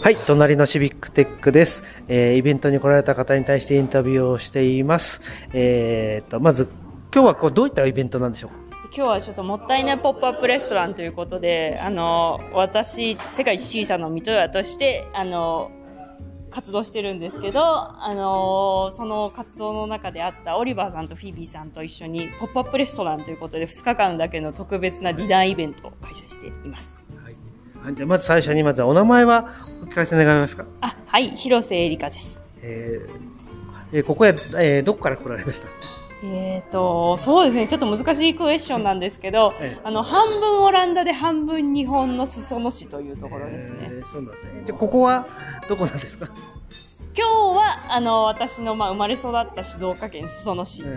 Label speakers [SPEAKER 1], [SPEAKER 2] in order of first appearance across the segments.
[SPEAKER 1] はい、隣のシビックテックです。えーイベントに来られた方に対してインタビューをしています。えーっと、まず、今日はこうどういったイベントなんでしょう？
[SPEAKER 2] 今日はちょっともったいないポップアップレストランということで、あの、私、世界一小さな水戸屋として、あの、活動してるんですけど、あのその活動の中であったオリバーさんとフィービーさんと一緒に、ポップアップレストランということで、2日間だけの特別なディナーイベントを開催しています。
[SPEAKER 1] はい、じゃあまず最初に、まずはお名前はお聞かせ願えますか？
[SPEAKER 2] あ、はい、広瀬えりかです。
[SPEAKER 1] えーえーここへ、えーどこから来られました？
[SPEAKER 2] えーと、そうですね、ちょっと難しいクエスチョンなんですけど、
[SPEAKER 1] ええ
[SPEAKER 2] あの、半分オランダで半分日本の裾野市というところですね。
[SPEAKER 1] えーそうなんですね。じゃあここはどこなんですか？
[SPEAKER 2] 今日は、あの、私の、まあ、生まれ育った静岡県裾野市にい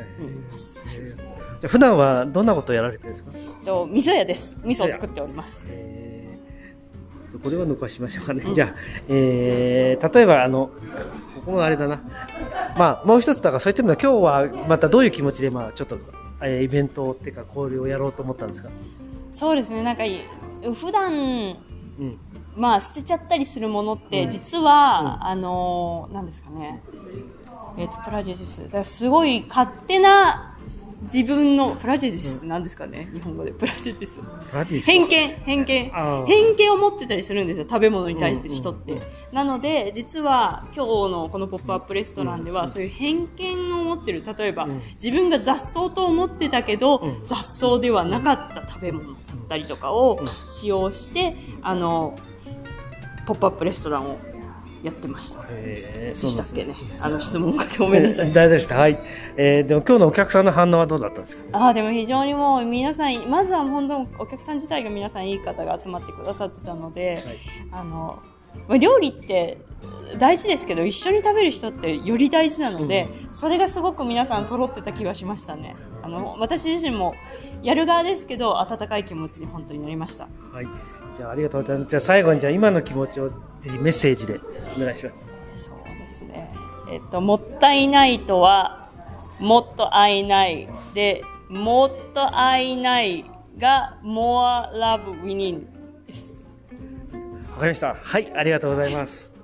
[SPEAKER 2] ます。
[SPEAKER 1] えーじゃあ普段はどんなことをやられてるんですか？
[SPEAKER 2] えっと、味噌屋です。味噌を作っております。
[SPEAKER 1] えーこれは抜かしましょうかね。じゃあ、えー例えば、あの、ここがあれだな。まあ、もう一つだから、そういった意味では、今日はまたどういう気持ちで、まあ、ちょっと、えーイベントっていうか、交流をやろうと思ったんですか？
[SPEAKER 2] そうですね、なんか、普段、
[SPEAKER 1] うん。
[SPEAKER 2] まあ、捨てちゃったりするものって、実は、あの、なんですかね、えっ、と、プラジェジス。だからすごい勝手な自分の、プラジェジスって何ですかね、日本語で。プラジェ
[SPEAKER 1] ディス。
[SPEAKER 2] 偏見、偏見。偏見を持ってたりするんですよ、食べ物に対して人って。なので、実は今日のこのポップアップレストランでは、そういう偏見を持ってる、例えば、自分が雑草と思ってたけど、雑草ではなかった食べ物だったりとかを使用して、あの、ポップアップレストランをやってました。
[SPEAKER 1] えー
[SPEAKER 2] でしたっけね。あの質問がごめんなさい。
[SPEAKER 1] 大丈夫でした。はい。えーでも今日のお客さんの反応はどうだったんですか？
[SPEAKER 2] ああでも非常にもう皆さんまずは本当お客さん自体が皆さんいい方が集まってくださってたので、あのまあ料理って大事ですけど一緒に食べる人ってより大事なので、それがすごく皆さん揃ってた気はしましたねあの私自身もやる側ですけど温かい気持ちに本当になりました
[SPEAKER 1] はい。じゃあ、ありがとうございます。じゃあ、最後に、じゃあ、今の気持ちを、ぜひメッセージでお願いします。
[SPEAKER 2] そうですねえっともったいないとはもっと愛ないでもっと愛ないが more love winning です
[SPEAKER 1] わかりました。はい。ありがとうございます。